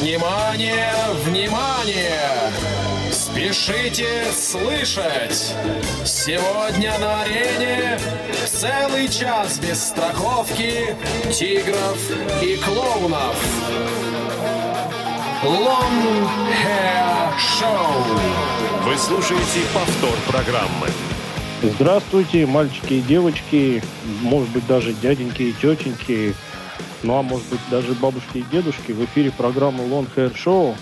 Внимание, внимание! Спешите слышать! Сегодня на арене целый час без страховки тигров и клоунов. Long Hair Show. Вы слушаете повтор программы. Здравствуйте, мальчики и девочки, может быть, даже дяденьки и тетеньки, ну а может быть, даже бабушки и дедушки. В эфире программы Long Hair Show.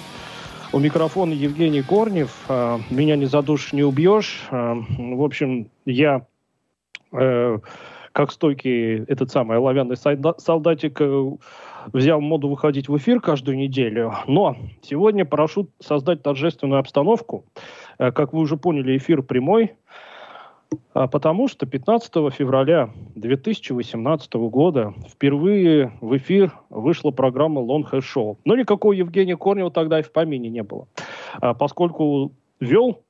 У микрофона Евгений Корнев. А, Меня не задушишь, не убьешь. А, В общем, я э, как стойкий этот самый оловянный солдатик э, взял моду выходить в эфир каждую неделю. Но сегодня прошу создать торжественную обстановку. Э, Как вы уже поняли, эфир прямой. А Потому что 15 февраля 2018 года впервые в эфир вышла программа Long Hair Show. Но никакого Евгения Корнева тогда и в помине не было. А Поскольку вел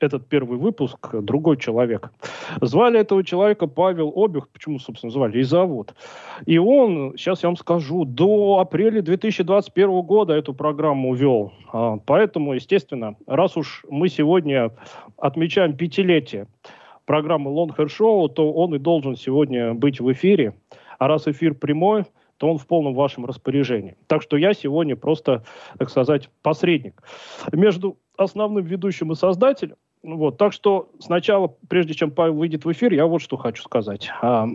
этот первый выпуск другой человек. Звали этого человека Павел Обюх. Почему, собственно, звали? И зовут. И он, сейчас я вам скажу, до апреля 2021 года эту программу вел. А, Поэтому, естественно, раз уж мы сегодня отмечаем пятилетие программы Long Hair Show, то он и должен сегодня быть в эфире. А раз эфир прямой, то он в полном вашем распоряжении. Так что я сегодня просто, так сказать, посредник между основным ведущим и создателем. Вот. Так что сначала, прежде чем Павел выйдет в эфир, я вот что хочу сказать. А,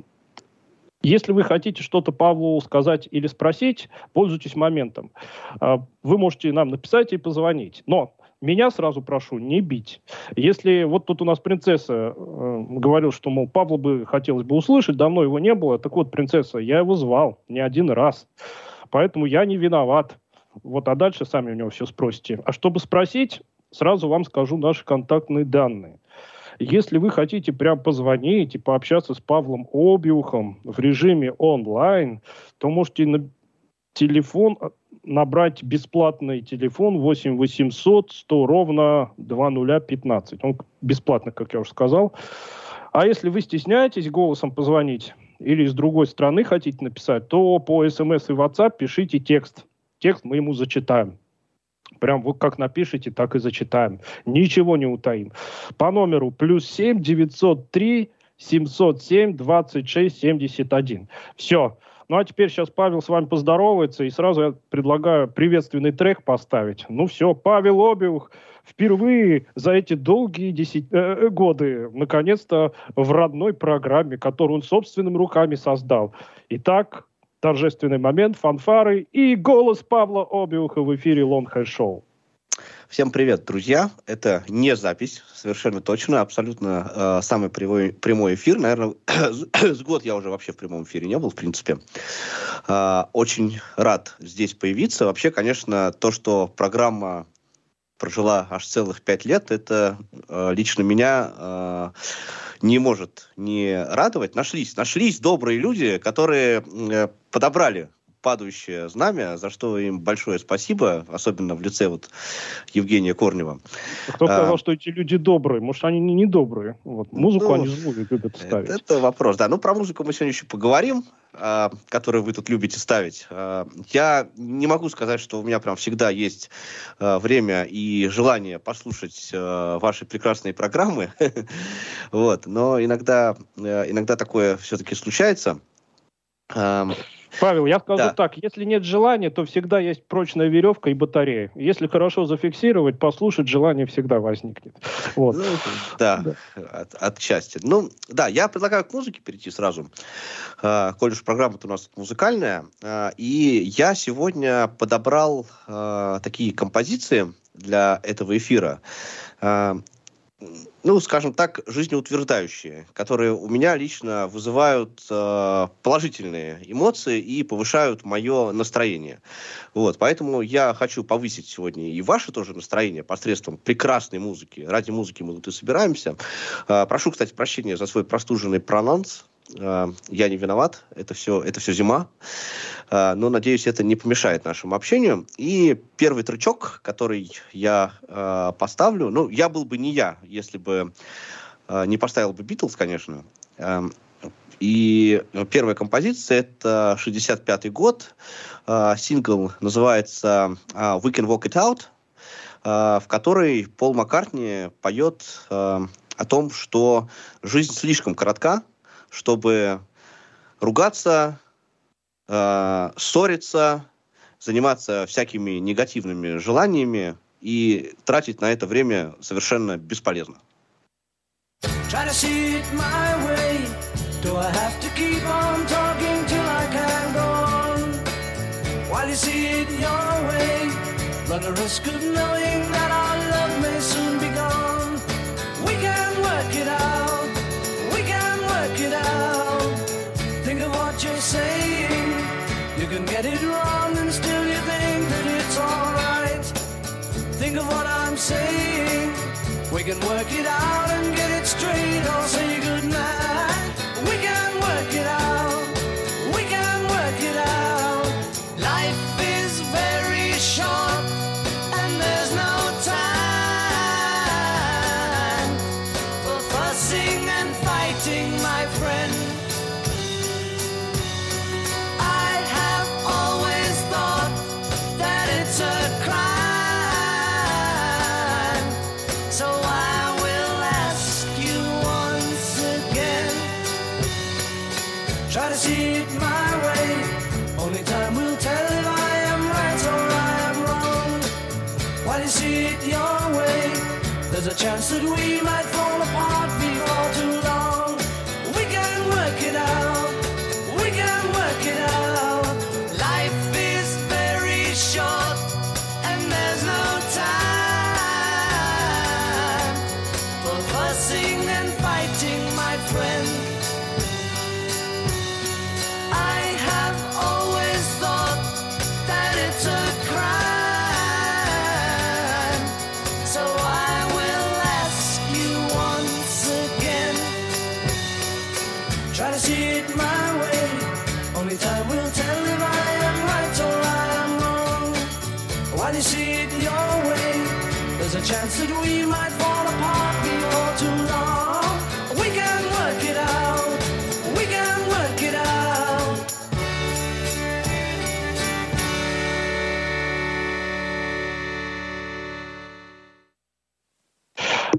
Если вы хотите что-то Павлу сказать или спросить, пользуйтесь моментом. А, Вы можете нам написать и позвонить. Но меня сразу прошу не бить. Если вот тут у нас принцесса э, говорил, что, мол, Павла бы хотелось бы услышать, давно его не было. Так вот, принцесса, я его звал не один раз. Поэтому я не виноват. Вот, а дальше сами у него все спросите. А чтобы спросить, сразу вам скажу наши контактные данные. Если вы хотите прям позвонить и пообщаться с Павлом Обиухом в режиме онлайн, то можете телефон а, набрать бесплатный телефон 8 800 100 ровно 2015. Он бесплатно, как я уже сказал. А если вы стесняетесь голосом позвонить или с другой стороны хотите написать, то по смс и WhatsApp пишите текст. Текст мы ему зачитаем. Прям вот как напишите, так и зачитаем. Ничего не утаим. По номеру плюс 7 903 707 26 71. Все. Ну а теперь сейчас Павел с вами поздоровается, и сразу я предлагаю приветственный трек поставить. Ну все, Павел Обиух впервые за эти долгие десять, э, годы наконец-то в родной программе, которую он собственными руками создал. Итак, торжественный момент, фанфары и голос Павла Обиуха в эфире Hair Show. Всем привет, друзья. Это не запись, совершенно точно, абсолютно э, самый прямой, прямой эфир. Наверное, с год я уже вообще в прямом эфире не был, в принципе. Э, очень рад здесь появиться. Вообще, конечно, то, что программа прожила аж целых пять лет, это э, лично меня э, не может не радовать. Нашлись, нашлись добрые люди, которые э, подобрали падающее знамя, за что им большое спасибо, особенно в лице вот Евгения Корнева. Кто сказал, А, что эти люди добрые? Может, они не, не добрые? Вот. Музыку Ну, они злую любят ставить. Это, это вопрос, да. Ну, про музыку мы сегодня еще поговорим, а, которую вы тут любите ставить. А, я не могу сказать, что у меня прям всегда есть а, время и желание послушать а, ваши прекрасные программы. Вот. Но иногда, э, иногда такое все-таки случается. Павел, я скажу Да. так, если нет желания, то всегда есть прочная веревка и батарея. Если хорошо зафиксировать, послушать, желание всегда возникнет. Вот. Ну, да, от, отчасти. Ну, да, я предлагаю к музыке перейти сразу. А, коль уж программа-то у нас музыкальная. А, и я сегодня подобрал а, такие композиции для этого эфира. А, ну, скажем так, жизнеутверждающие, которые у меня лично вызывают э, положительные эмоции и повышают мое настроение. Вот, поэтому я хочу повысить сегодня и ваше тоже настроение посредством прекрасной музыки. Ради музыки мы тут и собираемся. Э, прошу, кстати, прощения за свой простуженный прононс. Э, я не виноват, это все, это все зима. Э, но, надеюсь, это не помешает нашему общению. И первый трючок, который я э, поставлю, ну, я был бы не я, если бы не поставил бы Битлз, конечно. И первая композиция это 65-й год. А, сингл называется а, We Can Walk It Out, в которой Пол Маккартни поет о том, что жизнь слишком коротка, чтобы ругаться, ссориться, заниматься всякими негативными желаниями и тратить на это время совершенно бесполезно. While you see it your way, run the risk of knowing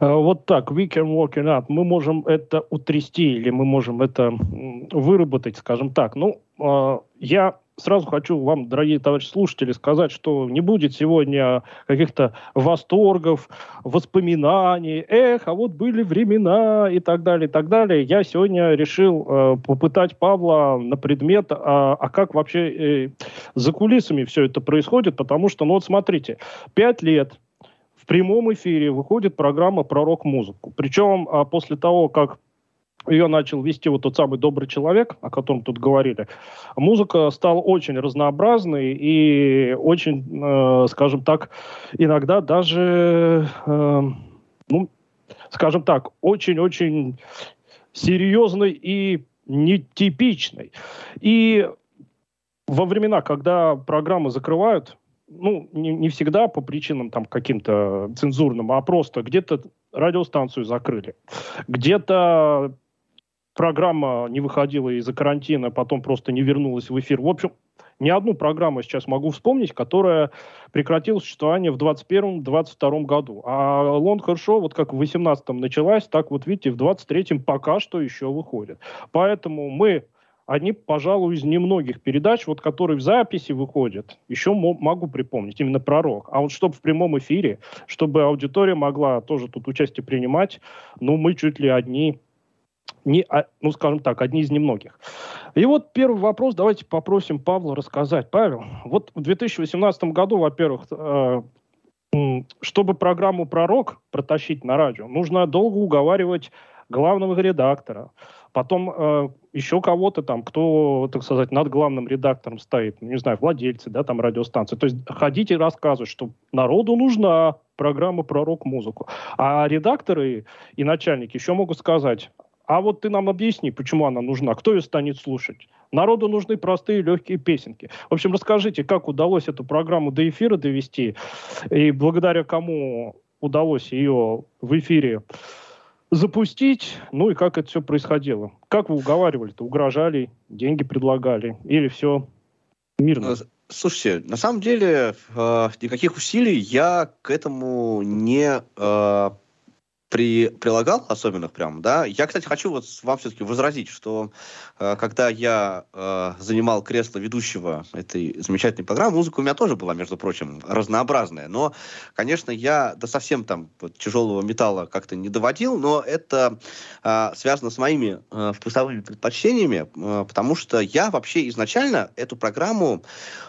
Вот так, we can work it out. Мы можем это утрясти или мы можем это выработать, скажем так. Ну, э, я сразу хочу вам, дорогие товарищи слушатели, сказать, что не будет сегодня каких-то восторгов, воспоминаний, эх, а вот были времена и так далее, и так далее. Я сегодня решил э, попытать Павла на предмет, а, а как вообще э, за кулисами все это происходит, потому что, ну вот смотрите, пять лет в прямом эфире выходит программа про рок-музыку. Причем а, после того, как ее начал вести вот тот самый добрый человек, о котором тут говорили, музыка стала очень разнообразной и очень, э, скажем так, иногда даже, э, ну, скажем так, очень-очень серьезной и нетипичной. И во времена, когда программы закрывают, ну, не, не всегда по причинам там каким-то цензурным, а просто где-то радиостанцию закрыли, где-то программа не выходила из-за карантина, потом просто не вернулась в эфир. В общем, ни одну программу сейчас могу вспомнить, которая прекратила существование в 2021-2022 году. А Лонгхер Шоу, вот как в 2018 началась, так вот видите, в 2023 пока что еще выходит. Поэтому мы одни, пожалуй, из немногих передач, вот которые в записи выходят, еще мо- могу припомнить, именно про рок. А вот чтобы в прямом эфире, чтобы аудитория могла тоже тут участие принимать, ну, мы чуть ли одни, не, а, ну, скажем так, одни из немногих. И вот первый вопрос, давайте попросим Павла рассказать. Павел, вот в 2018 году, во-первых, э, чтобы программу про рок протащить на радио, нужно долго уговаривать главного редактора, потом э, еще кого-то там, кто, так сказать, над главным редактором стоит, ну, не знаю, владельцы, да, там радиостанции. То есть ходить и рассказывать, что народу нужна программа про рок-музыку. А редакторы и начальники еще могут сказать, а вот ты нам объясни, почему она нужна, кто ее станет слушать. Народу нужны простые легкие песенки. В общем, расскажите, как удалось эту программу до эфира довести, и благодаря кому удалось ее в эфире запустить, ну и как это все происходило. Как вы уговаривали-то? Угрожали, деньги предлагали? Или все мирно? Э, слушайте, на самом деле э, никаких усилий я к этому не э, при, прилагал особенных прям, да. Я, кстати, хочу вот вам все-таки возразить, что э, когда я э, занимал кресло ведущего этой замечательной программы, музыка у меня тоже была, между прочим, разнообразная. Но, конечно, я до совсем там вот, тяжелого металла как-то не доводил, но это э, связано с моими э, вкусовыми предпочтениями, э, потому что я вообще изначально эту программу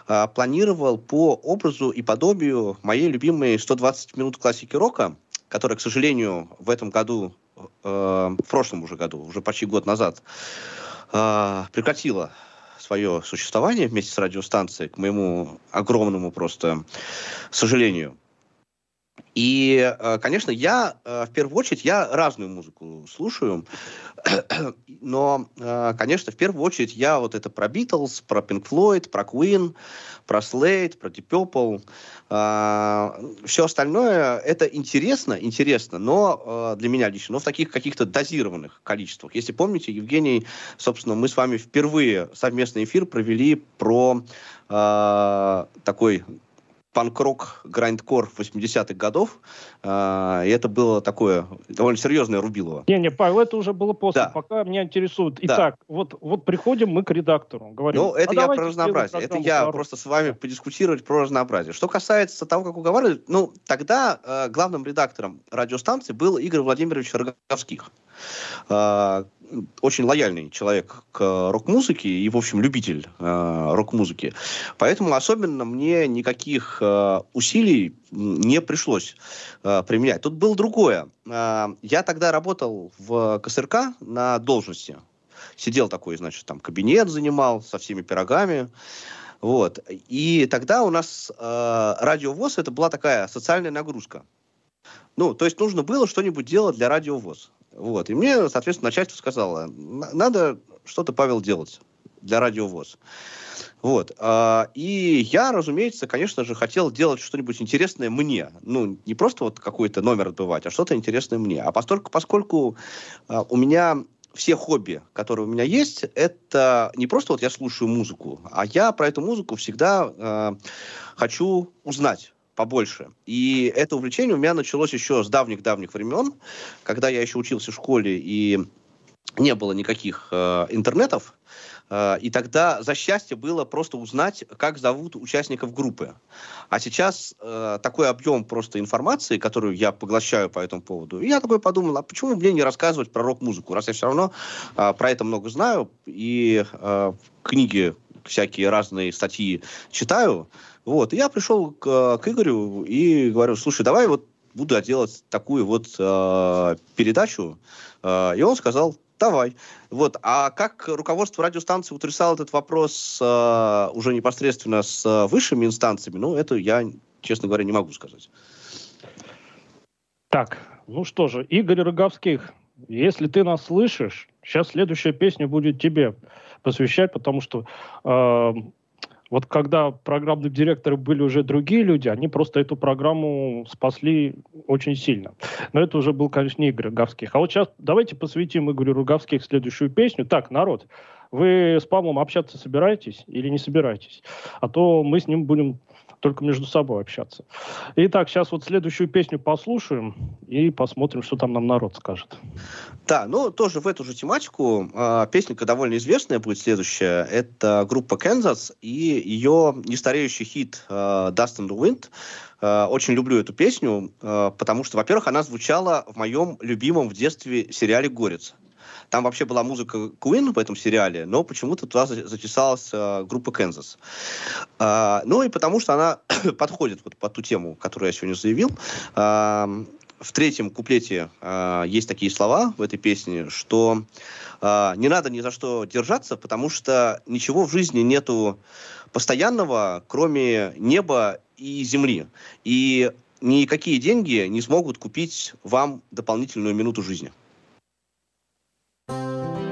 э, планировал по образу и подобию моей любимой 120 минут классики рока, которая, к сожалению, в этом году, э, в прошлом уже году, уже почти год назад, э, прекратила свое существование вместе с радиостанцией, к моему огромному просто сожалению. И, э, конечно, я э, в первую очередь я разную музыку слушаю, но, э, конечно, в первую очередь я вот это про Битлз, про Pink Floyd, про Queen, про Slade, про Deep Purple. Все остальное это интересно, интересно, но для меня лично, но в таких каких-то дозированных количествах. Если помните, Евгений, собственно, мы с вами впервые совместный эфир провели про такой панк-рок, грайндкор 80-х годов. А, и это было такое довольно серьезное рубилово. Не-не, Павел, это уже было после. Да. Пока меня интересует. Итак, да. вот, вот приходим мы к редактору. Говорим, ну, это а я про разнообразие. Это я вторую. просто с вами подискутировать про разнообразие. Что касается того, как уговаривали, ну, тогда э, главным редактором радиостанции был Игорь Владимирович Роговских. Э, очень лояльный человек к рок-музыке и, в общем, любитель э, рок-музыки. Поэтому особенно мне никаких э, усилий не пришлось э, применять. Тут было другое. Э, я тогда работал в КСРК на должности. Сидел такой, значит, там кабинет занимал со всеми пирогами. Вот. И тогда у нас э, радиовоз это была такая социальная нагрузка. Ну, то есть нужно было что-нибудь делать для радиовоз. Вот. И мне, соответственно, начальство сказало, надо что-то, Павел, делать для радиовоз. Вот. А, и я, разумеется, конечно же, хотел делать что-нибудь интересное мне. Ну, не просто вот какой-то номер отбывать, а что-то интересное мне. А поскольку, поскольку а, у меня все хобби, которые у меня есть, это не просто вот я слушаю музыку, а я про эту музыку всегда э, хочу узнать побольше. И это увлечение у меня началось еще с давних-давних времен, когда я еще учился в школе и не было никаких э, интернетов. Э, и тогда за счастье было просто узнать, как зовут участников группы. А сейчас э, такой объем просто информации, которую я поглощаю по этому поводу. И я такой подумал, а почему мне не рассказывать про рок-музыку, раз я все равно э, про это много знаю и э, книги всякие разные статьи читаю. Вот, и я пришел к, к Игорю и говорю, слушай, давай вот буду делать такую вот э, передачу. Э, и он сказал, давай. Вот. А как руководство радиостанции утрясало этот вопрос э, уже непосредственно с высшими инстанциями, ну, это я, честно говоря, не могу сказать. Так, ну что же, Игорь Роговских, если ты нас слышишь, сейчас следующая песня будет тебе посвящать, потому что э, вот когда программные директоры были уже другие люди, они просто эту программу спасли очень сильно. Но это уже был, конечно, не Игорь Роговских. А вот сейчас давайте посвятим Игорю Роговских следующую песню. Так, народ, вы с Павлом общаться собираетесь или не собираетесь? А то мы с ним будем только между собой общаться. Итак, сейчас вот следующую песню послушаем и посмотрим, что там нам народ скажет. Да, ну тоже в эту же тематику. Э, песенка довольно известная будет следующая. Это группа Kansas и ее нестареющий хит э, Dust in the Wind. Э, очень люблю эту песню, э, потому что, во-первых, она звучала в моем любимом в детстве сериале «Горец». Там вообще была музыка Queen в этом сериале, но почему-то туда затесалась э, группа Kansas. Э, ну и потому что она подходит вот под ту тему, которую я сегодня заявил. Э, в третьем куплете э, есть такие слова в этой песне, что э, не надо ни за что держаться, потому что ничего в жизни нету постоянного, кроме неба и земли. И никакие деньги не смогут купить вам дополнительную минуту жизни. Música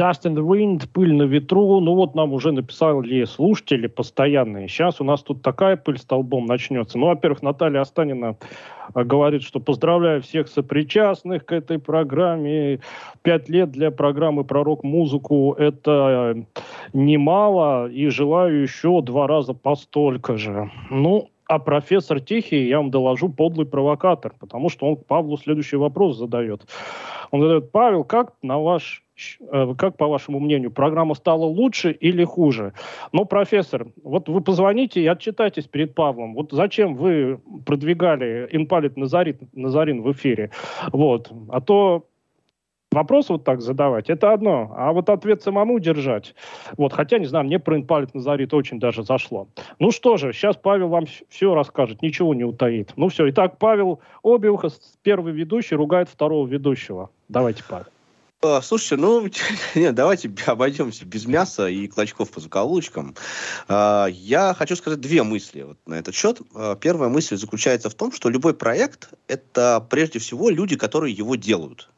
Dust in the Wind, пыль на ветру. Ну вот нам уже написали слушатели постоянные. Сейчас у нас тут такая пыль столбом начнется. Ну, во-первых, Наталья Останина а, говорит, что поздравляю всех сопричастных к этой программе. Пять лет для программы про рок-музыку – это немало. И желаю еще два раза постолько же. Ну, а профессор Тихий, я вам доложу, подлый провокатор, потому что он Павлу следующий вопрос задает. Он задает, Павел, как на ваш э, как, по вашему мнению, программа стала лучше или хуже? Ну, профессор, вот вы позвоните и отчитайтесь перед Павлом. Вот зачем вы продвигали Инпалит Назарин, Назарин в эфире? Вот. А то Вопрос вот так задавать, это одно. А вот ответ самому держать. Вот, хотя, не знаю, мне про Инпалит Назарит очень даже зашло. Ну что же, сейчас Павел вам все расскажет, ничего не утаит. Ну все, итак, Павел Обиуха, первый ведущий, ругает второго ведущего. Давайте, Павел. А, Слушайте, ну, нет, давайте обойдемся без мяса и клочков по закоулочкам. А, Я хочу сказать две мысли вот на этот счет. А, Первая мысль заключается в том, что любой проект – это прежде всего люди, которые его делают.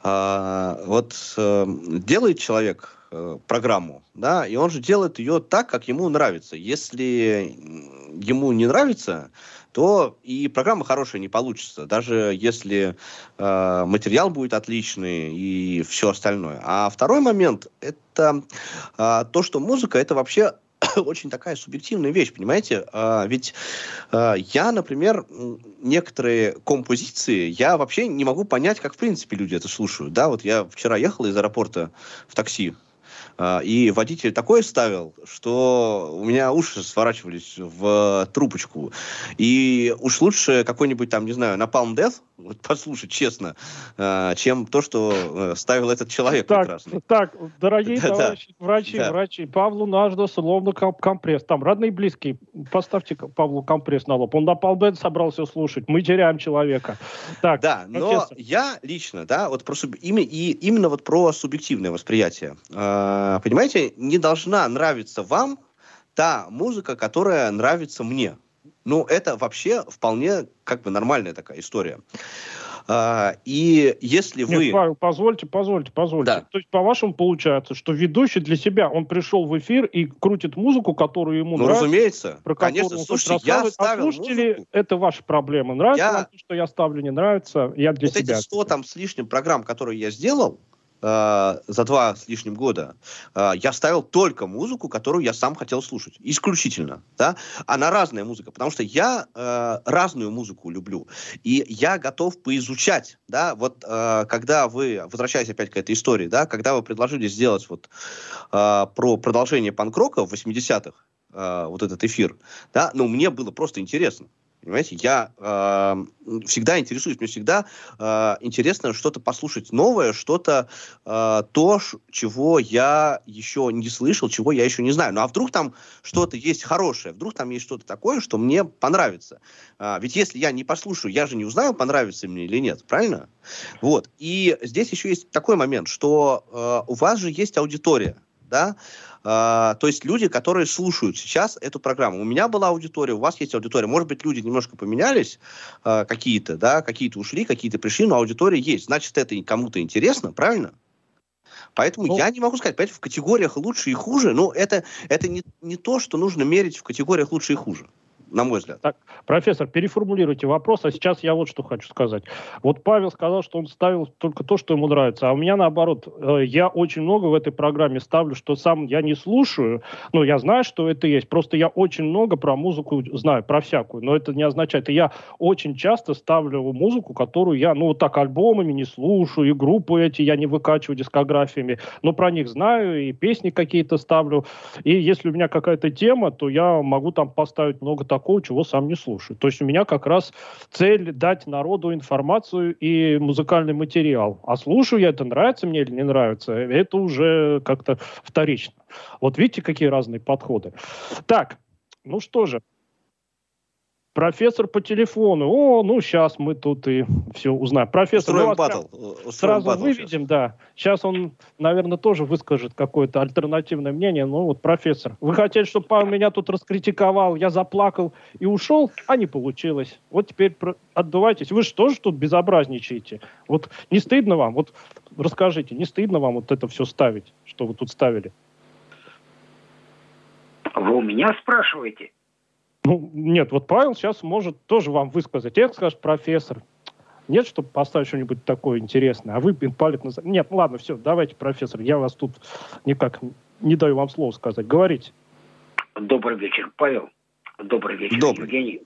Вот э, делает человек э, программу, да, и он же делает ее так, как ему нравится. Если ему не нравится, то и программа хорошая не получится, даже если э, материал будет отличный и все остальное. А второй момент это э, то, что музыка это вообще очень такая субъективная вещь, понимаете? А, ведь а, я, например, некоторые композиции, я вообще не могу понять, как в принципе люди это слушают. Да, вот я вчера ехал из аэропорта в такси, и водитель такое ставил, что у меня уши сворачивались в трубочку. И уж лучше какой-нибудь там, не знаю, на Palm Death, вот послушать честно, а, чем то, что э, ставил этот человек так, прекрасный. Так, дорогие Да, да. товарищи, врачи, Да. врачи, Павлу надо словно комп- компресс. Там, родные близкие, поставьте Павлу компресс на лоб. Он на полбет собрался слушать. Мы теряем человека. Так, Да, но профессор. я лично, да, вот про суб- ими- и именно вот про субъективное восприятие. А, понимаете, не должна нравиться вам та музыка, которая нравится мне. Ну, это вообще вполне как бы нормальная такая история. А, и если Нет, вы... Павел, позвольте, позвольте, позвольте. Да. То есть, по-вашему, получается, что ведущий для себя, он пришел в эфир и крутит музыку, которую ему Ну, нравится, разумеется, про конечно, слушайте, я рассказывать, ставил а слушатели, музыку, это ваша проблема. Нравится Я- вам то, что я ставлю, не нравится, я для вот себя. эти 100 там с лишним программ, которые я сделал э, за два с лишним года, э, я ставил только музыку, которую я сам хотел слушать. Исключительно. Да? Она разная музыка, потому что я э, разную музыку люблю. И я готов поизучать. Да? Вот э, когда вы, возвращаясь опять к этой истории, да, когда вы предложили сделать вот э, про продолжение панк-рока в 80-х, э, вот этот эфир, да, ну, мне было просто интересно. Понимаете, я э, всегда интересуюсь, мне всегда э, интересно что-то послушать новое, что-то э, то, чего я еще не слышал, чего я еще не знаю. Ну а вдруг там что-то есть хорошее, вдруг там есть что-то такое, что мне понравится. А, ведь если я не послушаю, я же не узнаю, понравится мне или нет, правильно? Вот. И здесь еще есть такой момент, что э, у вас же есть аудитория, да, А, то есть люди, которые слушают сейчас эту программу. У меня была аудитория, у вас есть аудитория. Может быть, люди немножко поменялись а, какие-то, да, какие-то ушли, какие-то пришли, но аудитория есть. Значит, это кому-то интересно, правильно? Поэтому Ну- я не могу сказать, понимаете, в категориях лучше и хуже, ну, это, это не, не то, что нужно мерить в категориях лучше и хуже, на мой взгляд. Профессор, переформулируйте вопрос, а сейчас я вот что хочу сказать. Вот Павел сказал, что он ставил только то, что ему нравится, а у меня наоборот, э, я очень много в этой программе ставлю, что сам я не слушаю, но я знаю, что это есть, просто я очень много про музыку знаю, про всякую, но это не означает, я очень часто ставлю музыку, которую я, ну вот так альбомами не слушаю, и группы эти я не выкачиваю дискографиями, но про них знаю, и песни какие-то ставлю, и если у меня какая-то тема, то я могу там поставить много такого, чего сам не слушаю. То есть у меня как раз цель дать народу информацию и музыкальный материал. А слушаю я это, нравится мне или не нравится, это уже как-то вторично. Вот видите, какие разные подходы. Так, ну что же, профессор по телефону. О, ну сейчас мы тут и все узнаем. Профессор, Устроим вас прям- батл. э, устроим Сразу батл выведем, да. Сейчас он, наверное, тоже выскажет какое-то альтернативное мнение. Ну вот, профессор, вы хотели, чтобы Павел меня тут раскритиковал, я заплакал и ушел, а не получилось. Вот теперь про- отдувайтесь. Вы же тоже тут безобразничаете. Вот не стыдно вам? Вот расскажите, не стыдно вам вот это все ставить, что вы тут ставили? Вы у меня спрашиваете? Ну, нет, вот Павел сейчас может тоже вам высказать. Это скажет профессор. Нет, чтобы поставить что-нибудь такое интересное. А вы палец на... Нет, ну ладно, все, давайте, профессор. Я вас тут никак не даю вам слово сказать. Говорите. Добрый вечер, Павел. Добрый вечер, Добрый. Евгений.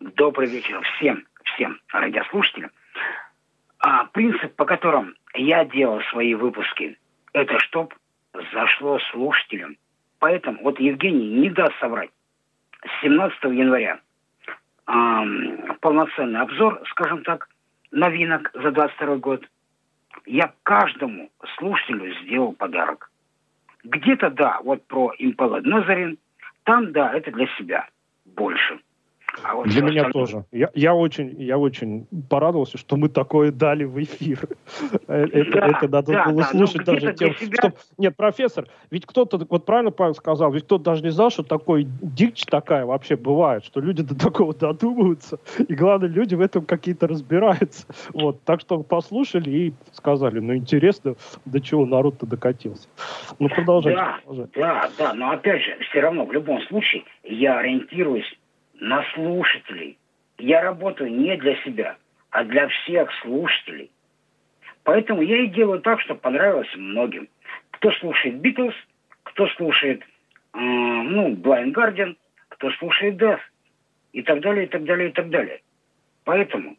Добрый вечер всем, всем радиослушателям. А, принцип, по которому я делал свои выпуски, это чтоб зашло слушателям. Поэтому вот Евгений не даст соврать. С 17 января полноценный обзор, скажем так, новинок за 22 год. Я каждому слушателю сделал подарок. Где-то, да, вот про Impala Назарин, там, да, это для себя больше. А вот Для меня остальное- тоже. Я, я очень, я очень порадовался, что мы такое дали в эфир. Э, Это, Да, это надо да, было да, ну слушать даже тем, себя- что... Нет, профессор, ведь кто-то, вот правильно Павел сказал, ведь кто-то даже не знал, что такой дичь такая вообще бывает, что люди до такого додумываются, и главное, люди в этом какие-то разбираются. Вот, так что послушали и сказали, ну интересно, до чего народ-то докатился. Ну продолжайте. Да. продолжайте. Да, да, но опять же, все равно, в любом случае, я ориентируюсь на слушателей. Я работаю не для себя, а для всех слушателей. Поэтому я и делаю так, чтобы понравилось многим. Кто слушает Битлз, кто слушает ну, Blind Guardian, кто слушает Death, и так далее, и так далее, и так далее. Поэтому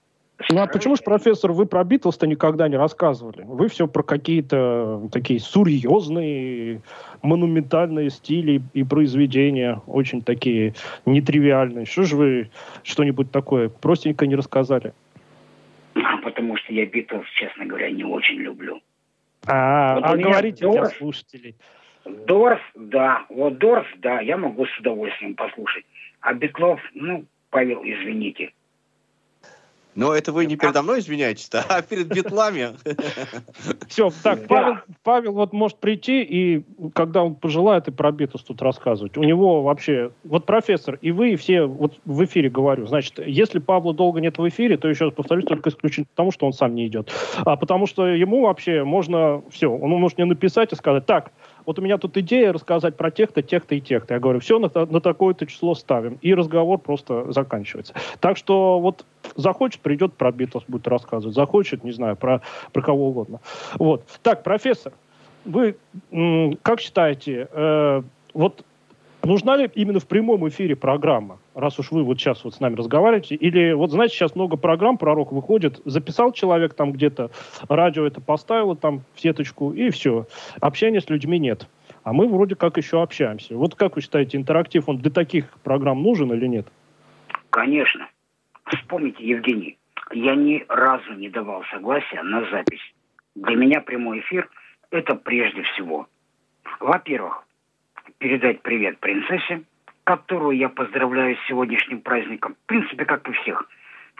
ну а почему же, профессор, вы про Битлз-то никогда не рассказывали? Вы все про какие-то такие серьезные, монументальные стили и произведения, очень такие нетривиальные. Что же вы что-нибудь такое простенько не рассказали? А, потому что я Битлз, честно говоря, не очень люблю. А, вот а говорите Дорс, для слушателей. Дорс, да. Вот Дорс, да, я могу с удовольствием послушать. А Битлов, ну, Павел, извините, но это вы не передо мной извиняетесь, а перед битлами. Все, так, Павел, Павел вот может прийти, и когда он пожелает, и про Битлз тут рассказывать. У него вообще, вот профессор, и вы, и все, вот в эфире говорю, значит, если Павла долго нет в эфире, то еще раз повторюсь, только исключительно потому, что он сам не идет. А потому что ему вообще можно, все, он может мне написать и сказать, так, вот у меня тут идея рассказать про тех-то, тех-то и тех-то. Я говорю, все на, на такое-то число ставим. И разговор просто заканчивается. Так что вот захочет, придет про Битлз, будет рассказывать. Захочет, не знаю, про, про кого угодно. Вот. Так, профессор, вы как считаете, э, вот Нужна ли именно в прямом эфире программа, раз уж вы вот сейчас вот с нами разговариваете? Или вот, знаете, сейчас много программ про рок выходит, записал человек там где-то, радио это поставило там в сеточку, и все. Общения с людьми нет. А мы вроде как еще общаемся. Вот как вы считаете, интерактив, он для таких программ нужен или нет? Конечно. Вспомните, Евгений, я ни разу не давал согласия на запись. Для меня прямой эфир – это прежде всего, во-первых, передать привет принцессе, которую я поздравляю с сегодняшним праздником, в принципе, как и всех,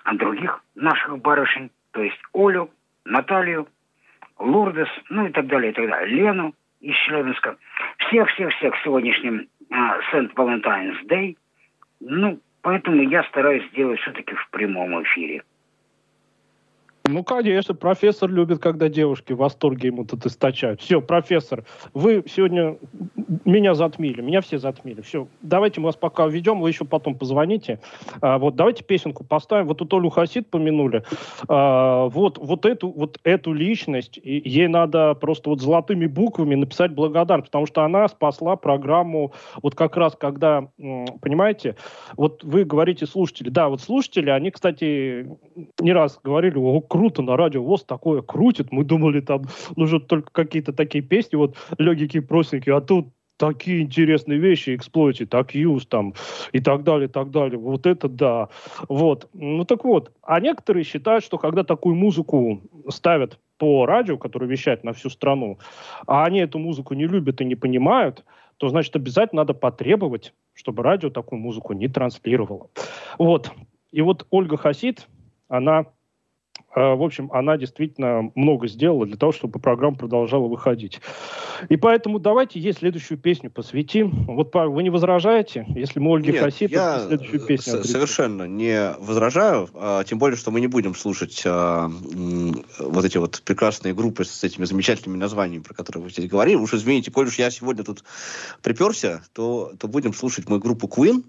а других наших барышень, то есть Олю, Наталью, Лурдес, ну и так далее, и так далее, Лену из Челябинска. Всех-всех-всех сегодняшним Сент Валентайнс Дэй. Ну, поэтому я стараюсь сделать все-таки в прямом эфире. Ну, конечно, профессор любит, когда девушки в восторге ему тут источают. Все, профессор, вы сегодня меня затмили, меня все затмили. Все, давайте мы вас пока введем, вы еще потом позвоните. А, вот, давайте песенку поставим. Вот тут Олю Хасид помянули. А, вот, вот, эту, вот эту личность, ей надо просто вот золотыми буквами написать благодарность, потому что она спасла программу вот как раз, когда, понимаете, вот вы говорите слушатели. Да, вот слушатели, они, кстати, не раз говорили, о, круто, на радио ВОЗ такое крутит. Мы думали, там нужны только какие-то такие песни, вот легкие, простенькие, а тут такие интересные вещи, эксплойти, так юз там и так далее, так далее. Вот это да. Вот. Ну так вот, а некоторые считают, что когда такую музыку ставят по радио, которое вещает на всю страну, а они эту музыку не любят и не понимают, то, значит, обязательно надо потребовать, чтобы радио такую музыку не транслировало. Вот. И вот Ольга Хасид, она в общем, она действительно много сделала для того, чтобы программа продолжала выходить. И поэтому давайте ей следующую песню посвятим. Вот, вы не возражаете, если мы Ольге Хасид я следующую песню с- совершенно не возражаю, а, тем более, что мы не будем слушать а, вот эти вот прекрасные группы с этими замечательными названиями, про которые вы здесь говорили. Уж извините, коль уж я сегодня тут приперся, то, то будем слушать мою группу Queen.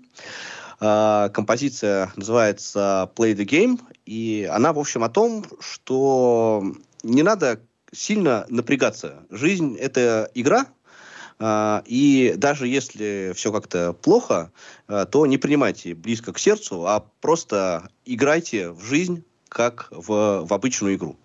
А, композиция называется Play the Game, и она, в общем, о том, что не надо сильно напрягаться. Жизнь — это игра, а, и даже если все как-то плохо, а, то не принимайте близко к сердцу, а просто играйте в жизнь как в, в обычную игру.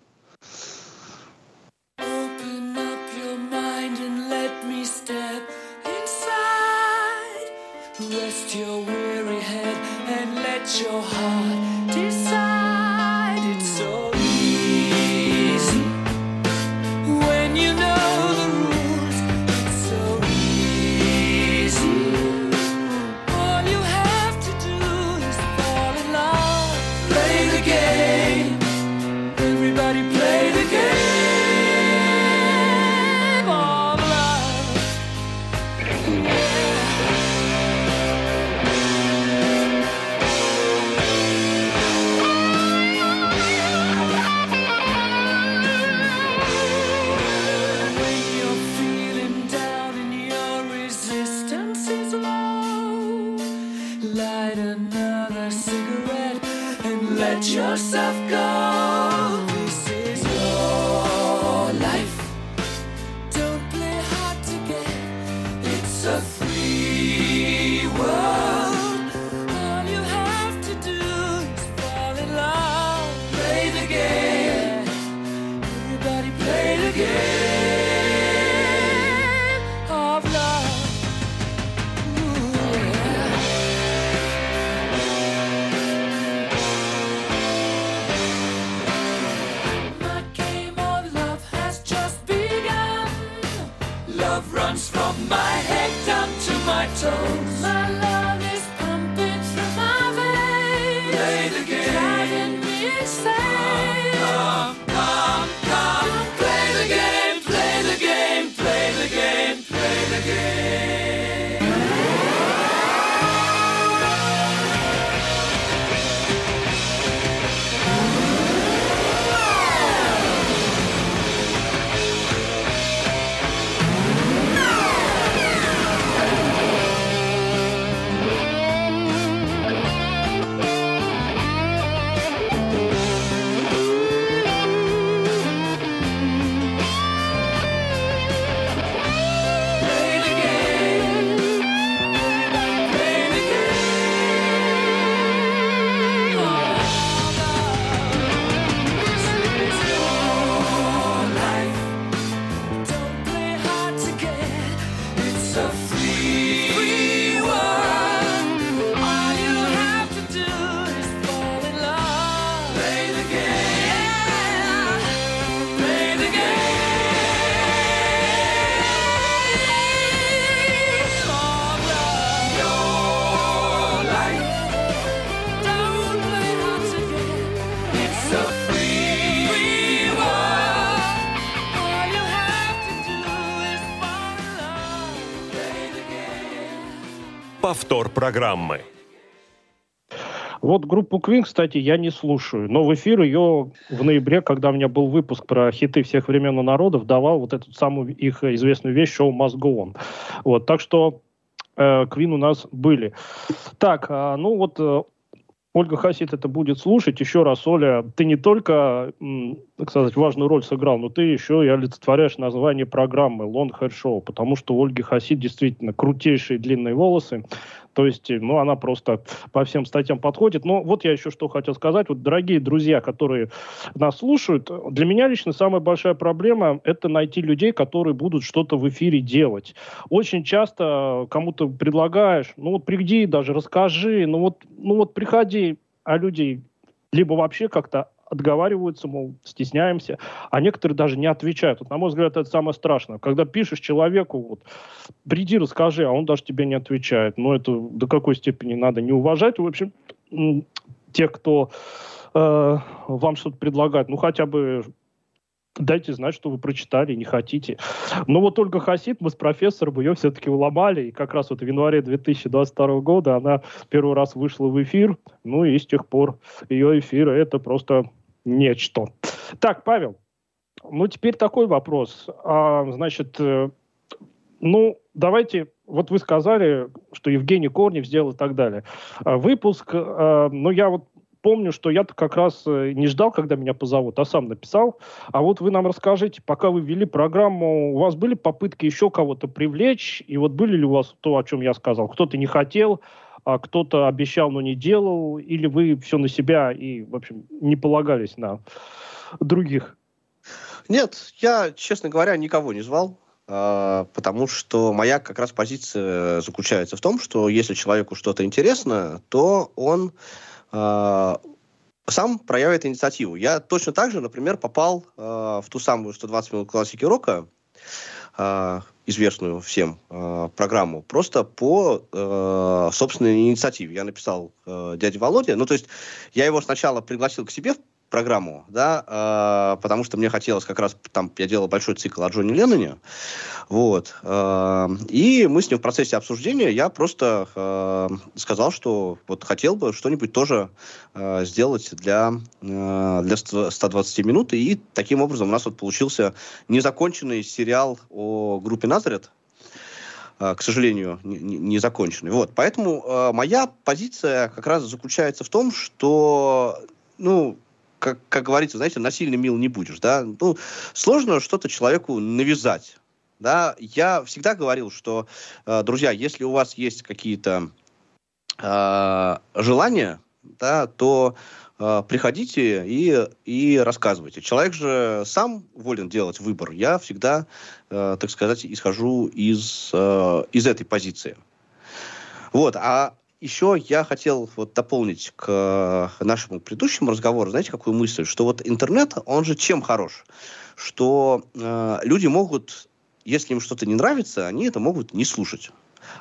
Повтор программы. Вот группу Queen, кстати, я не слушаю. Но в эфир ее в ноябре, когда у меня был выпуск про хиты всех времен и народов, давал вот эту самую их известную вещь «Show Must Go On». Вот, так что э, Queen у нас были. Так, а, ну вот э, Ольга Хасид это будет слушать. Еще раз, Оля, ты не только, так сказать, важную роль сыграл, но ты еще и олицетворяешь название программы Long Hair Show, потому что у Ольги Хасид действительно крутейшие длинные волосы. То есть, ну, она просто по всем статьям подходит. Но вот я еще что хотел сказать. Вот, дорогие друзья, которые нас слушают, для меня лично самая большая проблема – это найти людей, которые будут что-то в эфире делать. Очень часто кому-то предлагаешь, ну вот приди даже, расскажи, ну вот, ну вот приходи, а люди либо вообще как-то отговариваются, мол, стесняемся, а некоторые даже не отвечают. Вот, на мой взгляд, это самое страшное. Когда пишешь человеку, вот, приди, расскажи, а он даже тебе не отвечает. Ну, это до какой степени надо не уважать, в общем, тех, кто э, вам что-то предлагает, ну, хотя бы дайте знать, что вы прочитали, не хотите. Но вот только Хасид, мы с профессором ее все-таки уломали, и как раз вот в январе 2022 года она первый раз вышла в эфир, ну и с тех пор ее эфиры это просто нечто. Так, Павел, ну теперь такой вопрос. А, значит, э, ну, давайте, вот вы сказали, что Евгений Корнев сделал и так далее. А, выпуск, а, ну я вот помню, что я-то как раз э, не ждал, когда меня позовут, а сам написал. А вот вы нам расскажите, пока вы вели программу, у вас были попытки еще кого-то привлечь? И вот были ли у вас то, о чем я сказал? Кто-то не хотел, а кто-то обещал, но не делал? Или вы все на себя и, в общем, не полагались на других? Нет, я, честно говоря, никого не звал а, потому что моя как раз позиция заключается в том, что если человеку что-то интересно, то он Э, сам проявит инициативу. Я точно так же, например, попал э, в ту самую 120 минут классики рока, известную всем э, программу, просто по э, собственной инициативе. Я написал э, дяде Володе, ну то есть я его сначала пригласил к себе в программу, да, э, потому что мне хотелось как раз, там, я делал большой цикл о Джонни Ленноне, вот, э, и мы с ним в процессе обсуждения, я просто э, сказал, что вот хотел бы что-нибудь тоже э, сделать для, э, для 120 минут, и таким образом у нас вот получился незаконченный сериал о группе Назарет, к сожалению, не, законченный. Вот, поэтому э, моя позиция как раз заключается в том, что ну, как, как говорится, знаете, насильно мил не будешь, да. Ну, сложно что-то человеку навязать, да. Я всегда говорил, что, э, друзья, если у вас есть какие-то э, желания, да, то э, приходите и, и рассказывайте. Человек же сам волен делать выбор. Я всегда, э, так сказать, исхожу из, э, из этой позиции. Вот, а еще я хотел вот дополнить к нашему предыдущему разговору, знаете, какую мысль, что вот интернет, он же чем хорош? Что э, люди могут, если им что-то не нравится, они это могут не слушать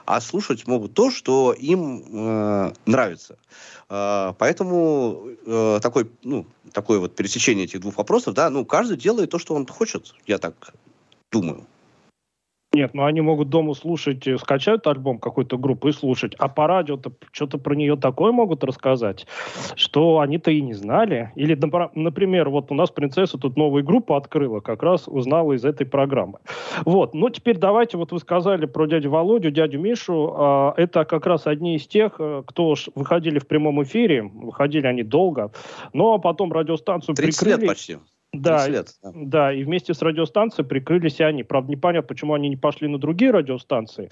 а слушать могут то, что им э, нравится. Э, поэтому э, такой, ну, такое вот пересечение этих двух вопросов, да, ну, каждый делает то, что он хочет, я так думаю. Нет, ну они могут дома слушать, э, скачают альбом какой-то группы и слушать, а по радио-то что-то про нее такое могут рассказать, что они-то и не знали. Или, например, вот у нас принцесса тут новую группу открыла, как раз узнала из этой программы. Вот, ну теперь давайте, вот вы сказали про дядю Володю, дядю Мишу, а, это как раз одни из тех, э, кто выходили в прямом эфире, выходили они долго, но потом радиостанцию 30 прикрыли. лет почти. Да, лет. Да. да, и вместе с радиостанцией прикрылись и они. Правда, непонятно, почему они не пошли на другие радиостанции.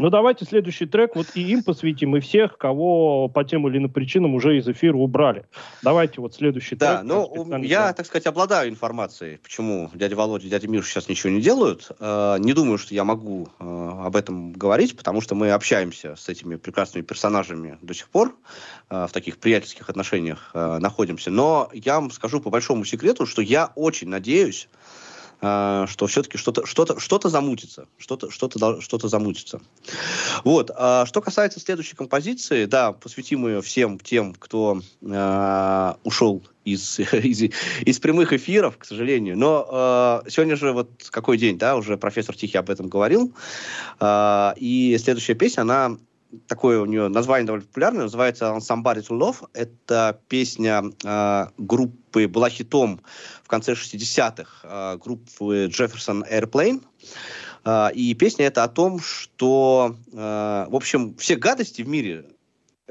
Но давайте следующий трек вот и им посвятим, и всех, кого по тем или иным причинам уже из эфира убрали. Давайте вот следующий да, трек. Да, ну, я, так сказать, обладаю информацией, почему дядя Володя и дядя Миша сейчас ничего не делают. Э, не думаю, что я могу э, об этом говорить, потому что мы общаемся с этими прекрасными персонажами до сих пор, э, в таких приятельских отношениях находимся. Но я вам скажу по большому секрету, что я я очень надеюсь, э, что все-таки что-то что-то что-то замутится, что-то что-то что-то замутится. Вот. А что касается следующей композиции, да, посвятим ее всем тем, кто э, ушел из, из, из прямых эфиров, к сожалению. Но э, сегодня же вот какой день, да, уже профессор Тихий об этом говорил. Э, и следующая песня, она такое у нее название довольно популярное, называется «On Somebody to Love». Это песня э, группы, была хитом в конце 60-х, э, группы Jefferson Airplane. Э, и песня это о том, что, э, в общем, все гадости в мире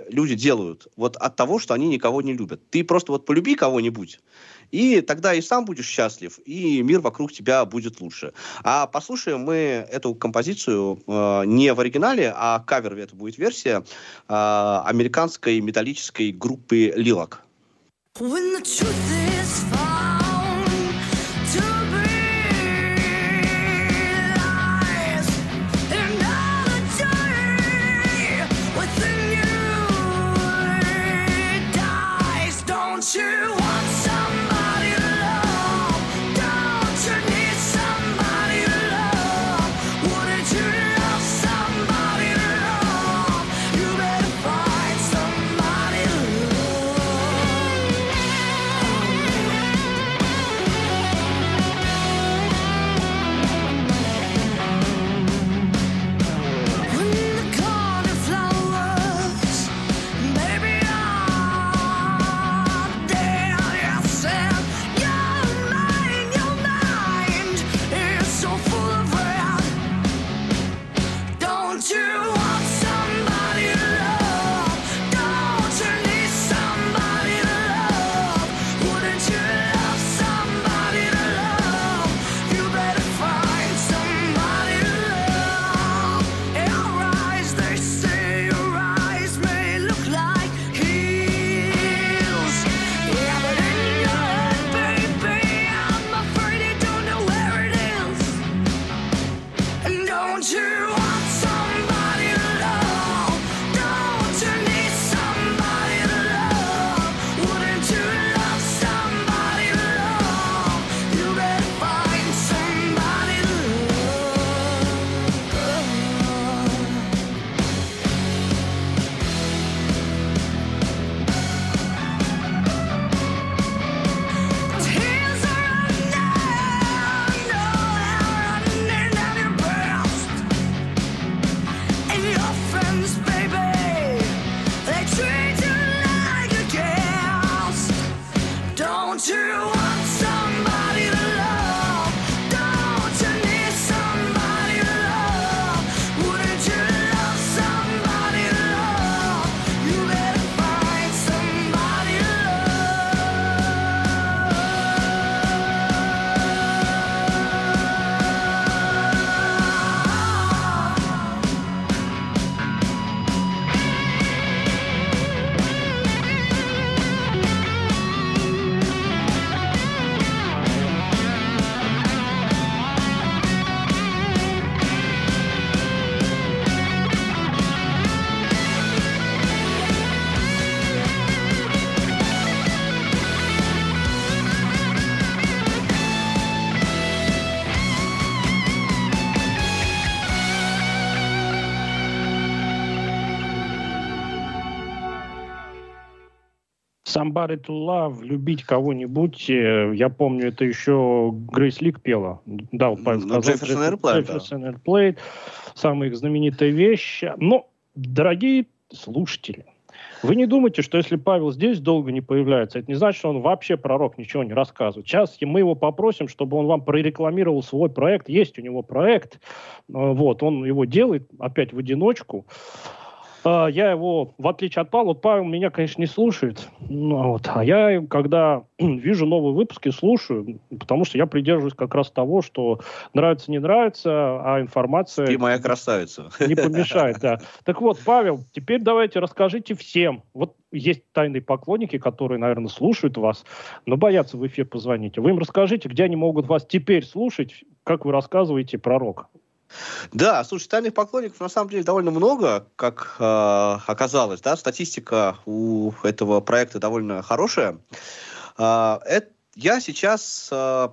люди делают вот от того, что они никого не любят. Ты просто вот полюби кого-нибудь, и тогда и сам будешь счастлив, и мир вокруг тебя будет лучше. А послушаем мы эту композицию э, не в оригинале, а кавер это будет версия э, американской металлической группы Лилак. When the truth is 去 Somebody to Love, любить кого-нибудь. э, Я помню, это еще Грейс Лик пела. Да, вот Павел сказал. Airplane, да. Jefferson Airplane. Самая их знаменитая вещь. Но, дорогие слушатели, вы не думайте, что если Павел здесь долго не появляется, это не значит, что он вообще пророк ничего не рассказывает. Сейчас мы его попросим, чтобы он вам прорекламировал свой проект. Есть у него проект. Э, Вот, он его делает опять в одиночку. А, Я его, в отличие от Павла, Павел меня, конечно, не слушает. Ну, вот. А я, когда вижу новые выпуски, слушаю, потому что я придерживаюсь как раз того, что нравится, не нравится, а информация Ты моя красавица. не помешает, да. Так вот, Павел, теперь давайте расскажите всем. Вот есть тайные поклонники, которые, наверное, слушают вас, но боятся в эфир позвонить. Вы им расскажите, где они могут вас теперь слушать, как вы рассказываете про рок. Да, слушай, тайных поклонников на самом деле довольно много, как э, оказалось, да, статистика у этого проекта довольно хорошая. А, это, я сейчас, э,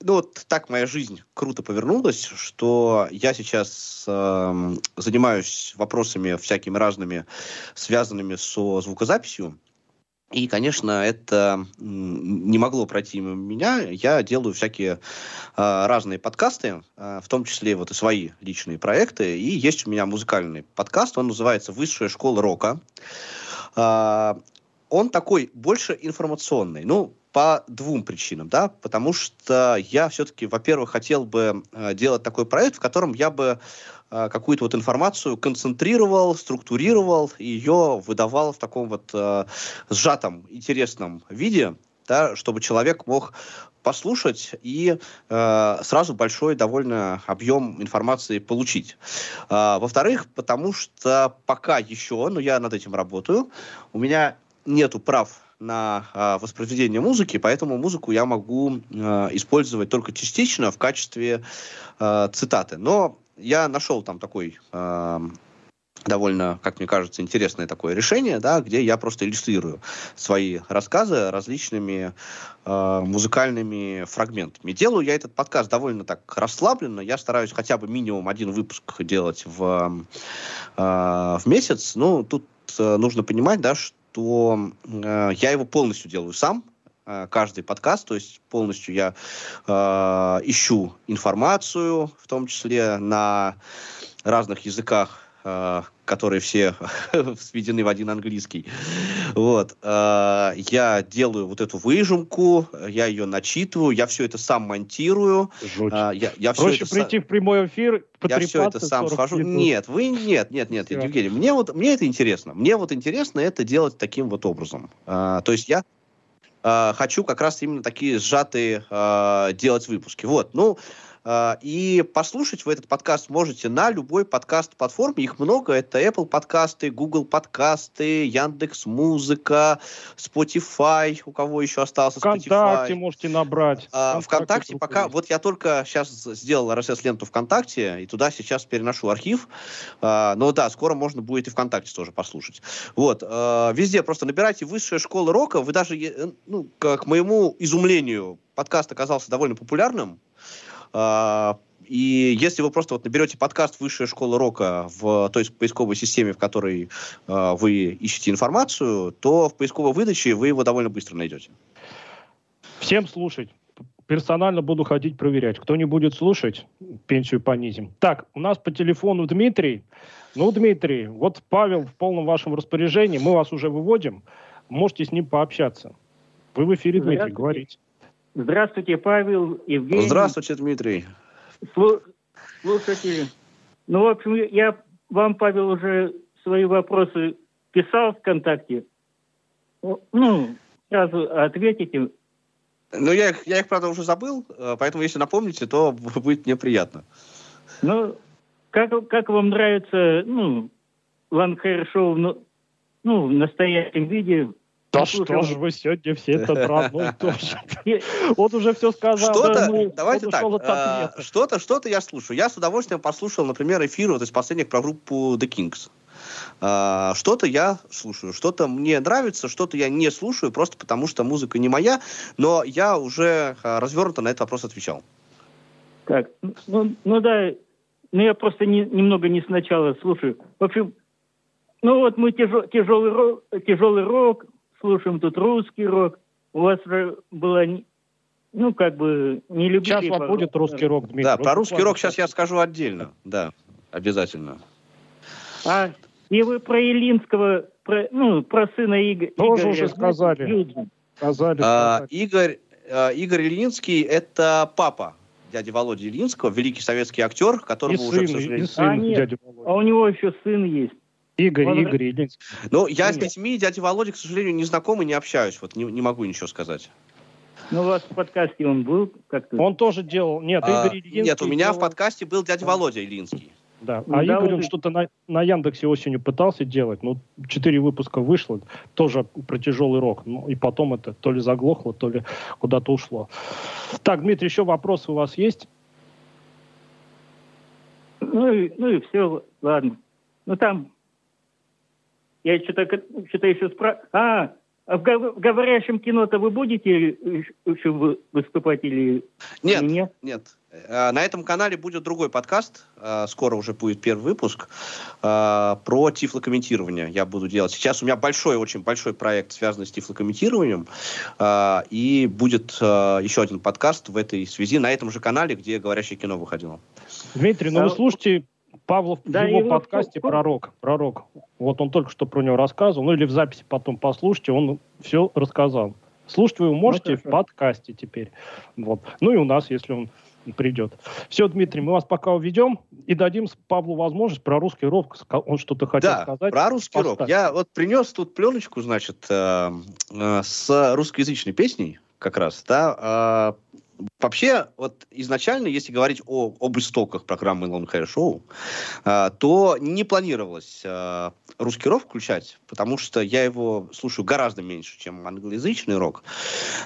ну вот так моя жизнь круто повернулась, что я сейчас э, занимаюсь вопросами всякими разными, связанными со звукозаписью. И, конечно, это не могло пройти мимо меня. Я делаю всякие а, разные подкасты, а, в том числе вот и свои личные проекты. И есть у меня музыкальный подкаст, он называется «Высшая школа рока». А, он такой больше информационный. Ну, по двум причинам, да, потому что я все-таки, во-первых, хотел бы э, делать такой проект, в котором я бы э, какую-то вот информацию концентрировал, структурировал, ее выдавал в таком вот э, сжатом, интересном виде, да, чтобы человек мог послушать и э, сразу большой довольно объем информации получить. А, во-вторых, потому что пока еще, но я над этим работаю, у меня нету прав на э, воспроизведение музыки, поэтому музыку я могу э, использовать только частично в качестве э, цитаты. Но я нашел там такой э, довольно, как мне кажется, интересное такое решение, да, где я просто иллюстрирую свои рассказы различными э, музыкальными фрагментами. Делаю я этот подкаст довольно так расслабленно. Я стараюсь хотя бы минимум один выпуск делать в, э, в месяц. Ну, тут э, нужно понимать, да, что э, я его полностью делаю сам, э, каждый подкаст, то есть полностью я э, ищу информацию, в том числе на разных языках, которые все сведены в один английский. Вот. Э, я делаю вот эту выжимку, я ее начитываю, я все это сам монтирую. Жуть. э, я, я Проще это прийти в прямой эфир, я все это сам 40 схожу. минут. Нет, вы нет, нет, нет, Всё. Евгений. Мне вот мне это интересно. Мне вот интересно это делать таким вот образом. То есть я хочу как раз именно такие сжатые делать выпуски. Вот, ну. А, И послушать вы этот подкаст можете на любой подкаст-платформе. Их много. Это Apple подкасты, Google подкасты, Яндекс Музыка, Spotify. У кого еще остался ВКонтакте Spotify. можете набрать. А, ВКонтакте группа пока, есть. вот я только сейчас сделал RSS-ленту ВКонтакте, и туда сейчас переношу архив. А, но да, скоро можно будет и ВКонтакте тоже послушать. Вот, везде просто набирайте «Высшая школа рока», вы даже, э, ну, к моему изумлению, подкаст оказался довольно популярным. А, и если вы просто вот наберете подкаст «Высшая школа рока» в той поисковой системе, в которой а, вы ищете информацию, то в поисковой выдаче вы его довольно быстро найдете. Всем слушать. Персонально буду ходить проверять. Кто не будет слушать, пенсию понизим. Так, у нас по телефону Дмитрий. Ну, Дмитрий, вот Павел в полном вашем распоряжении. Мы вас уже выводим. Можете с ним пообщаться. Вы в эфире, Дмитрий, говорите. Здравствуйте, Павел, Евгений. Здравствуйте, Дмитрий. Слу- Слушатели. Ну, в общем, я вам, Павел, уже свои вопросы писал ВКонтакте. Ну, сразу ответите. Ну, я их, я их, правда, уже забыл, э, поэтому, если напомните, то будет мне приятно. Ну, как, как вам нравится, ну, Ланхайр шоу, ну, ну, в настоящем виде? Да что же вы сегодня все это одно и то же. Вот уже все сказал. Что-то, ну, давайте так, ответа. что-то, что-то я слушаю. Я с удовольствием послушал, например, эфир вот из последних про группу The Kings. А, что-то я слушаю, что-то мне нравится, что-то я не слушаю, просто потому что музыка не моя, но я уже а, развернуто на этот вопрос отвечал. Так, ну, ну да, ну я просто не- немного не сначала слушаю. В общем, ну вот мы тяжелый, рок, тяжелый рок слушаем тут русский рок. У вас была, не- ну, как бы, не любили... Сейчас по- будет русский рок, Дмитрий. Да, про русский рок сейчас я скажу отдельно. Да, обязательно. А и вы про Илинского, про, ну, про сына Иго- Тоже Игоря. уже знаете, сказали. Сказали, А, сказали. Игорь, а, Игорь Ильинский – это папа дяди Володи Ильинского, великий советский актер, И которого уже, к сын, и сожалению... сын А, нет. дядя А у него еще сын есть. Игорь, он- Игорь Ильинский. Ну, я с детьми дяди Володи, к сожалению, не знаком и не общаюсь. Вот не, не могу ничего сказать. Ну, у вас в подкасте он был как-то. Он тоже делал... Нет, А, Игорь Ильинский... нет, у меня в делал- подкасте был дядя Володя Ильинский. Да. Ну, А да, Игорь он что-то на, на Яндексе осенью пытался делать, ну, четыре выпуска вышло, тоже про тяжелый рок. Ну, и потом это то ли заглохло, то ли куда-то ушло. Так, Дмитрий, еще вопросы у вас есть? Ну, и, ну и все, ладно. Ну, там... Я что-то что еще спра... А, а в, гов- в говорящем кино-то вы будете еще вы- выступать или Нет, или нет? нет. Э, На этом канале будет другой подкаст. э, Скоро уже будет первый выпуск э, про тифлокомментирование. Я буду делать. Сейчас у меня большой, очень большой проект, связанный с тифлокомментированием. э, И будет э, еще один подкаст в этой связи на этом же канале, где говорящее кино выходило. Дмитрий, ну А, вы слушайте Павлов в да, его его подкасте фу- «Пророк». «Пророк». Вот он только что про него рассказывал. Ну или в записи потом послушайте, он все рассказал. Слушать вы его можете в хорошо. подкасте теперь. Вот. Ну и у нас, если он придет. Все, Дмитрий, мы вас пока уведем и дадим Павлу возможность про русский рок. Он что-то хотел да, сказать. про русский рок. Поставь. Я вот принес тут пленочку, значит, э, э, с русскоязычной песней как раз, да. э, Вообще, вот изначально, если говорить о, об истоках программы Long Hair Show, э, то не планировалось э, русский рок включать, потому что я его слушаю гораздо меньше, чем англоязычный рок.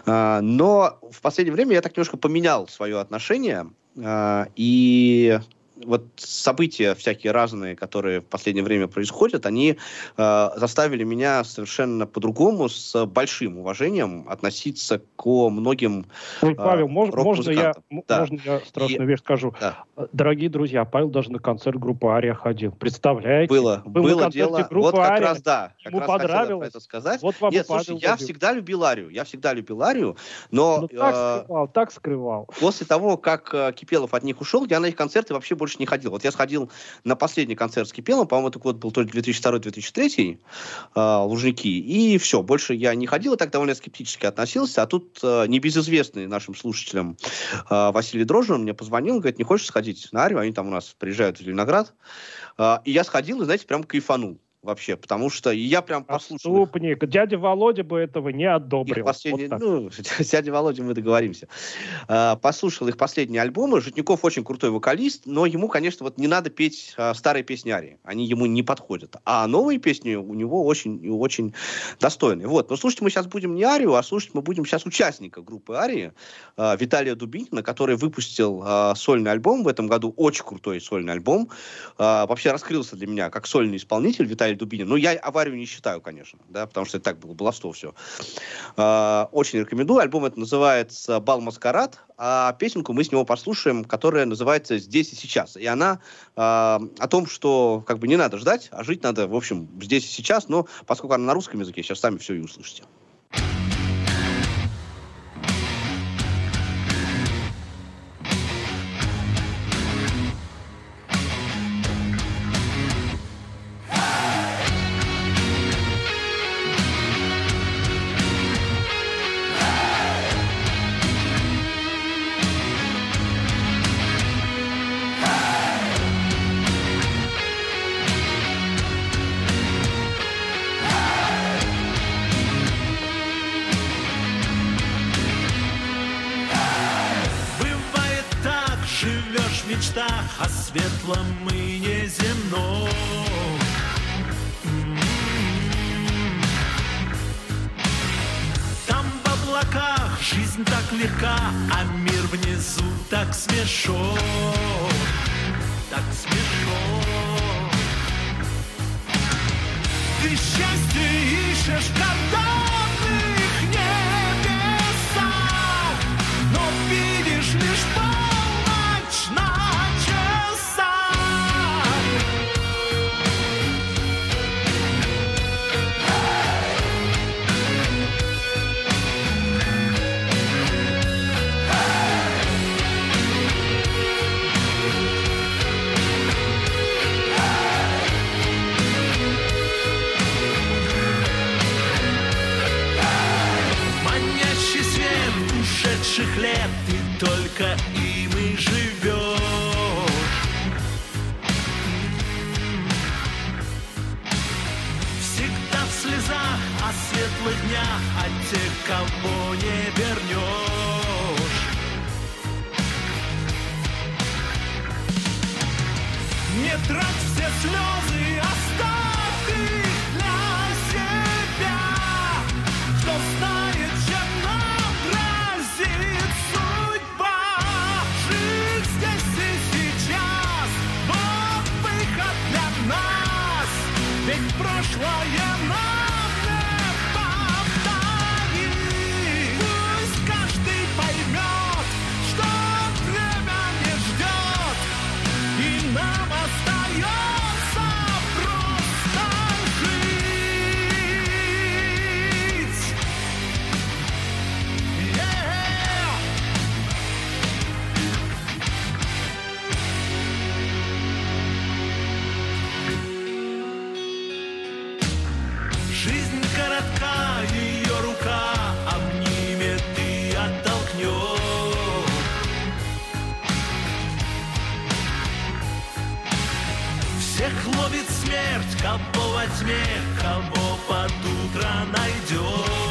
Э, но в последнее время я так немножко поменял свое отношение, э, и вот события всякие разные, которые в последнее время происходят, они э, заставили меня совершенно по-другому, с большим уважением относиться к многим Ой, Павел, а, мож- можно, я, Да. можно я страшную вещь скажу? Да. Дорогие друзья, Павел даже на концерт группы «Ария» ходил. Представляете? было, Был было дело. Вот как «Ария». раз да, как Ему раз я понравилось. это сказать. Вот вам и Нет, Павел слушай, я любил. всегда любил Арию, я всегда любил Арию, но Ну, так э, скрывал, так скрывал. после того, как э, Кипелов от них ушел, я на их концерты вообще больше не ходил. Вот я сходил на последний концерт с Кипеловым, по-моему, это год был то ли 2002-2003, э, Лужники, и все, больше я не ходил, и так довольно скептически относился, а тут э, небезызвестный нашим слушателям э, Василий Дрожжин мне позвонил, говорит, не хочешь сходить на Арию, они там у нас приезжают в Зеленоград, Э, и я сходил, и, знаете, прям кайфанул вообще, потому что и я прям послушал их Отступник. Дядя Володя бы этого не одобрил. их последние, Вот так. ну, с дядей Володей мы договоримся. А, Послушал их последние альбомы. Житников очень крутой вокалист, но ему, конечно, вот не надо петь а, старые песни Арии. Они ему не подходят. А новые песни у него очень, очень достойные. Вот. Но слушать мы сейчас будем не Арию, а слушать мы будем сейчас участника группы Арии, а, Виталия Дубинина, который выпустил а, сольный альбом в этом году. Очень крутой сольный альбом. А, Вообще раскрылся для меня как сольный исполнитель Виталий Дубинин. Ну, я аварию не считаю, конечно, да, потому что это так было, баловство все. А, Очень рекомендую. Альбом это называется «Бал Маскарад», а песенку мы с него послушаем, которая называется «Здесь и сейчас». И она а, о том, что как бы не надо ждать, а жить надо, в общем, здесь и сейчас. Но поскольку она на русском языке, сейчас сами все и услышите. Жизнь так легка, а мир внизу так смешон, так смешон. Ты счастье ищешь в только им и живешь. Всегда в слезах о светлых днях, от тех, кого не вернешь. Не трать все слезы, тьме, кого под утро найдет.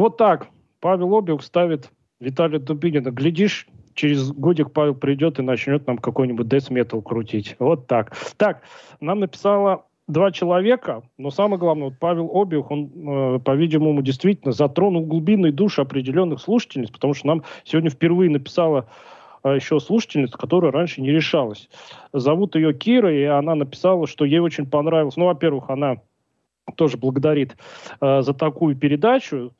Вот так. Павел Обиух ставит Виталия Дубинина. Глядишь, через годик Павел придет и начнет нам какой-нибудь death metal крутить. Вот так. Так, нам написала два человека, но самое главное, вот Павел Обиух, он, э, по-видимому, действительно затронул глубинные души определенных слушательниц, потому что нам сегодня впервые написала э, еще слушательница, которая раньше не решалась. Зовут ее Кира, и она написала, что ей очень понравилось. Ну, во-первых, она тоже благодарит э, за такую передачу.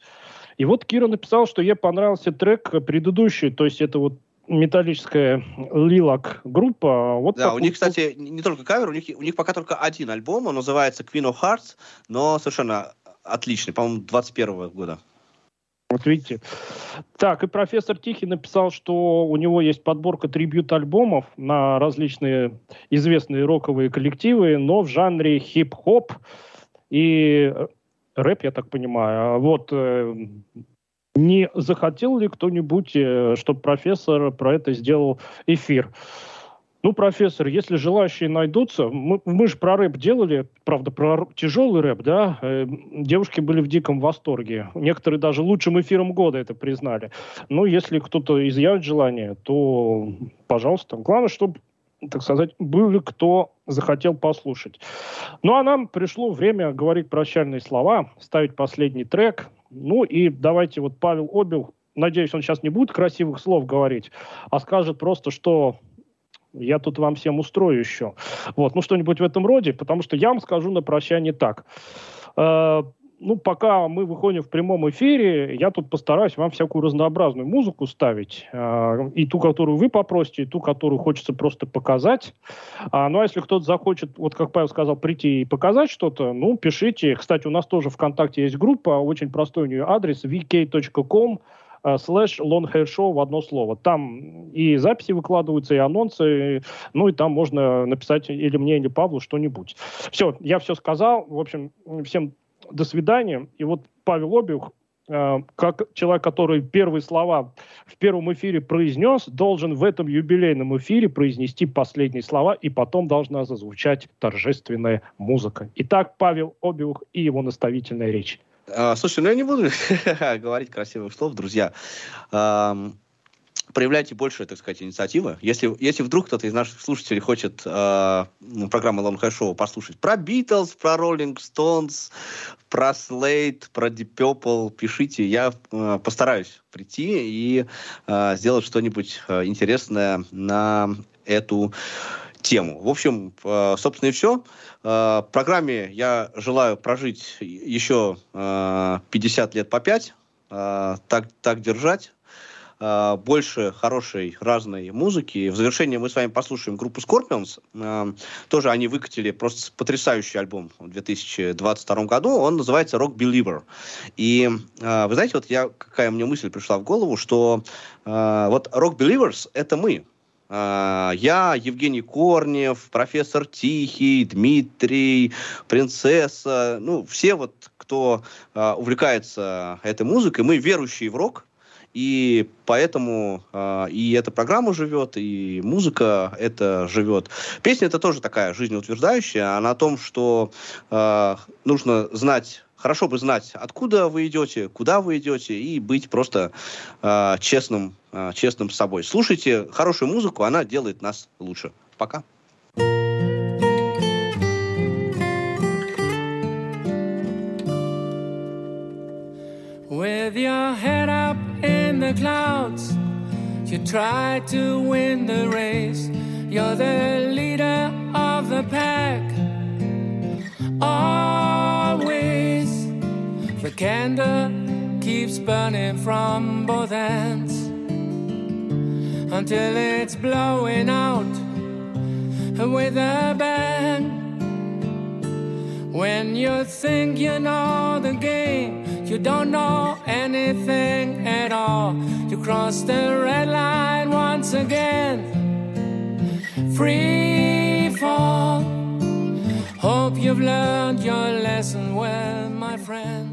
И вот Кира написала, что ей понравился трек предыдущий, то есть это вот металлическая Лилак группа. Вот Да, у них, кстати, не не только кавер, у них, у них пока только один альбом, он называется Queen of Hearts, но совершенно отличный, по-моему, 21 года. Вот видите. Так, и профессор Тихий написал, что у него есть подборка трибют-альбомов на различные известные роковые коллективы, но в жанре хип-хоп и э, рэп, я так понимаю. А Вот э, не захотел ли кто-нибудь, чтобы профессор про это сделал эфир? Ну, профессор, если желающие найдутся, мы, мы же про рэп делали, правда, про тяжелый рэп, да, э, девушки были в диком восторге. Некоторые даже лучшим эфиром года это признали. Ну, если кто-то изъявит желание, то, пожалуйста. Главное, чтобы, так сказать, были кто захотел послушать. Ну, а нам пришло время говорить прощальные слова, ставить последний трек. Ну, и давайте вот Павел Обил надеюсь, он сейчас не будет красивых слов говорить, а скажет просто, что я тут вам всем устрою еще. Вот, ну что-нибудь в этом роде, потому что я вам скажу на прощание так. Э, ну, пока мы выходим в прямом эфире, я тут постараюсь вам всякую разнообразную музыку ставить. Э, и ту, которую вы попросите, и ту, которую хочется просто показать. А, ну, а если кто-то захочет, вот как Павел сказал, прийти и показать что-то, ну, пишите. Кстати, у нас тоже ВКонтакте есть группа, очень простой у нее адрес, vk.com Э, слэш show в одно слово. Там и записи выкладываются, и анонсы, ну и там можно написать или мне, или Павлу что-нибудь. Все, я все сказал. В общем, всем до свидания. И вот Павел Обиух, э, как человек, который первые слова в первом эфире произнес, должен в этом юбилейном эфире произнести последние слова, и потом должна зазвучать торжественная музыка. Итак, Павел Обиух и его наставительная речь. А, слушай, ну я не буду говорить красивых слов, друзья. Проявляйте больше, так сказать, инициативы. Если, если вдруг кто-то из наших слушателей хочет э, программы Long Hair Show послушать про Beatles, про Rolling Stones, про Slade, про Deep Purple, пишите. Я э, постараюсь прийти и э, сделать что-нибудь э, интересное на эту тему. В общем, э, собственно, и все. Э, программе я желаю прожить еще 50 э, лет по 5, так, так держать больше хорошей разной музыки. В завершение мы с вами послушаем группу Scorpions. Тоже они выкатили просто потрясающий альбом в 2022 году. Он называется Rock Believer. И вы знаете, вот я, какая мне мысль пришла в голову, что вот Rock Believers — это мы. Я, Евгений Корнев, профессор Тихий, Дмитрий, принцесса, ну, все вот, кто увлекается этой музыкой, мы верующие в рок, и поэтому э, и эта программа живет, и музыка это живет. Песня это тоже такая жизнеутверждающая, она о том, что э, нужно знать хорошо бы знать, откуда вы идете, куда вы идете, и быть просто э, честным, э, честным с собой. Слушайте хорошую музыку, она делает нас лучше. Пока. With your head up the clouds, you try to win the race. You're the leader of the pack. Always The candle keeps burning from both ends until it's blowing out with a bang. When you think you know the game, you don't know anything at all. You cross the red line once again. Free fall. Hope you've learned your lesson well, my friend.